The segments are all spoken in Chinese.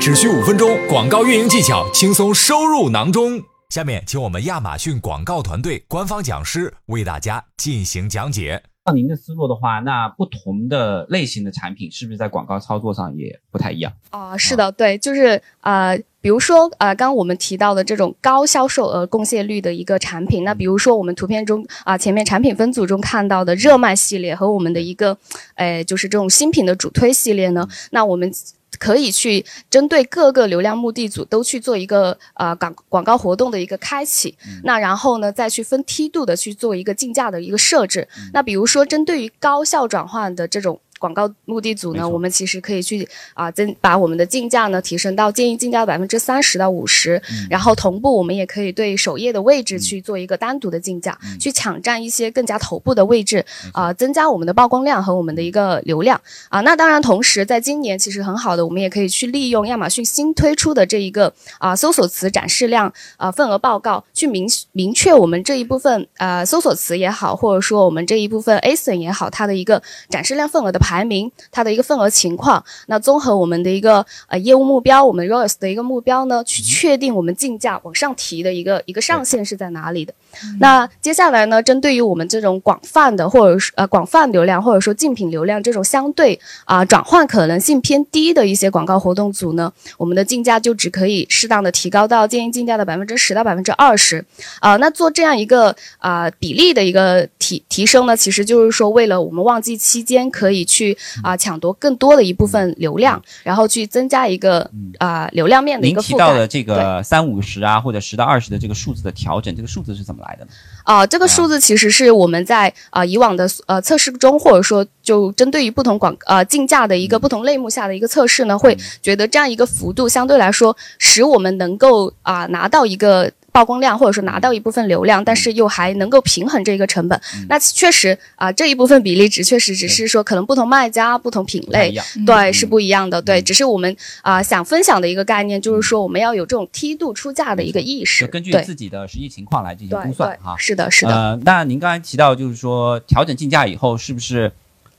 只需五分钟，广告运营技巧轻松收入囊中。下面，请我们亚马逊广告团队官方讲师为大家进行讲解。按您的思路的话，那不同的类型的产品是不是在广告操作上也不太一样？啊，是的，对，就是呃，比如说呃，刚刚我们提到的这种高销售额贡献率的一个产品，那比如说我们图片中啊前面产品分组中看到的热卖系列和我们的一个，哎，就是这种新品的主推系列呢，那我们。可以去针对各个流量目的组都去做一个呃广广告活动的一个开启，那然后呢再去分梯度的去做一个竞价的一个设置。那比如说针对于高效转换的这种。广告目的组呢，我们其实可以去啊增把我们的竞价呢提升到建议竞价百分之三十到五十，然后同步我们也可以对首页的位置去做一个单独的竞价，去抢占一些更加头部的位置啊，增加我们的曝光量和我们的一个流量啊。那当然，同时在今年其实很好的，我们也可以去利用亚马逊新推出的这一个啊搜索词展示量啊份额报告，去明明确我们这一部分呃搜索词也好，或者说我们这一部分 ASIN 也好，它的一个展示量份额的排。排名它的一个份额情况，那综合我们的一个呃业务目标，我们 ROAS 的一个目标呢，去确定我们竞价往上提的一个一个上限是在哪里的。那接下来呢，针对于我们这种广泛的或者是呃广泛流量或者说竞品流量这种相对啊转换可能性偏低的一些广告活动组呢，我们的竞价就只可以适当的提高到建议竞价的百分之十到百分之二十。啊，那做这样一个啊比例的一个提提升呢，其实就是说为了我们旺季期间可以去。去啊抢夺更多的一部分流量，然后去增加一个啊流量面的一个您提到的这个三五十啊，或者十到二十的这个数字的调整，这个数字是怎么来的呢？啊，这个数字其实是我们在啊以往的呃测试中，或者说就针对于不同广呃竞价的一个不同类目下的一个测试呢，会觉得这样一个幅度相对来说，使我们能够啊拿到一个。曝光量或者说拿到一部分流量，但是又还能够平衡这个成本，那确实啊这一部分比例值确实只是说可能不同卖家、不同品类，对是不一样的，对，只是我们啊想分享的一个概念，就是说我们要有这种梯度出价的一个意识，根据自己的实际情况来进行估算哈。是的，是的。呃，那您刚才提到就是说调整竞价以后，是不是？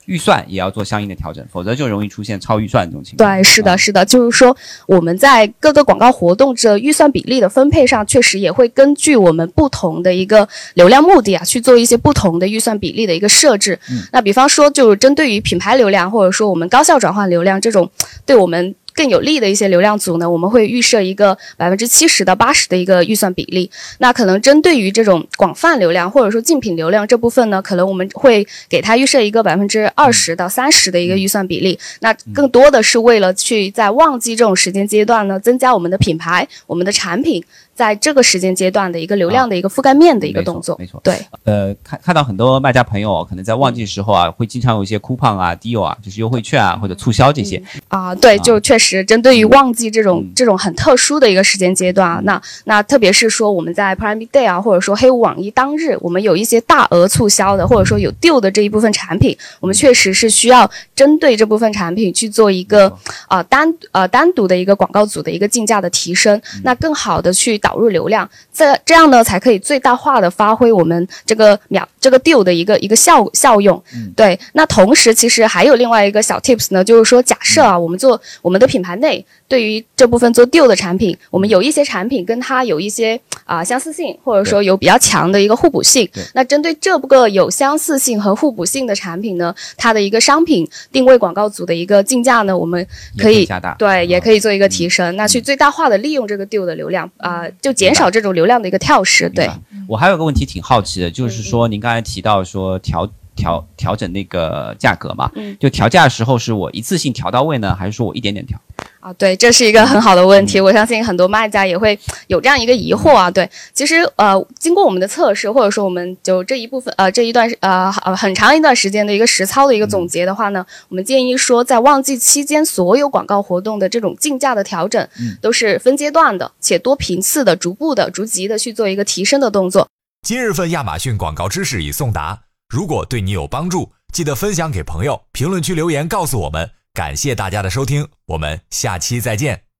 预算也要做相应的调整，否则就容易出现超预算这种情况。对，是的，是的，就是说我们在各个广告活动这预算比例的分配上，确实也会根据我们不同的一个流量目的啊，去做一些不同的预算比例的一个设置。那比方说，就是针对于品牌流量，或者说我们高效转换流量这种，对我们。更有利的一些流量组呢，我们会预设一个百分之七十到八十的一个预算比例。那可能针对于这种广泛流量或者说竞品流量这部分呢，可能我们会给它预设一个百分之二十到三十的一个预算比例。那更多的是为了去在旺季这种时间阶段呢，增加我们的品牌、我们的产品。在这个时间阶段的一个流量的一个覆盖面的一个动作，没错，对，呃，看看到很多卖家朋友可能在旺季时候啊，会经常有一些 coupon 啊、deal 啊，就是优惠券啊或者促销这些。啊，对，就确实针对于旺季这种这种很特殊的一个时间阶段啊，那那特别是说我们在 Prime Day 啊，或者说黑五网一当日，我们有一些大额促销的，或者说有 deal 的这一部分产品，我们确实是需要针对这部分产品去做一个啊单呃单独的一个广告组的一个竞价的提升，那更好的去。导入流量，这这样呢才可以最大化的发挥我们这个秒这个 deal 的一个一个效效用。对，那同时其实还有另外一个小 tips 呢，就是说假设啊，我们做我们的品牌内对于这部分做 deal 的产品，我们有一些产品跟它有一些啊相似性，或者说有比较强的一个互补性。那针对这个有相似性和互补性的产品呢，它的一个商品定位广告组的一个竞价呢，我们可以加大，对，也可以做一个提升，那去最大化的利用这个 deal 的流量啊。就减少这种流量的一个跳失。对我还有个问题挺好奇的，就是说您刚才提到说调调调整那个价格嘛，就调价的时候是我一次性调到位呢，还是说我一点点调？啊，对，这是一个很好的问题。我相信很多卖家也会有这样一个疑惑啊。对，其实呃，经过我们的测试，或者说我们就这一部分呃这一段呃很长一段时间的一个实操的一个总结的话呢，我们建议说，在旺季期间，所有广告活动的这种竞价的调整，都是分阶段的，且多频次的、逐步的、逐级的去做一个提升的动作。今日份亚马逊广告知识已送达，如果对你有帮助，记得分享给朋友，评论区留言告诉我们。感谢大家的收听，我们下期再见。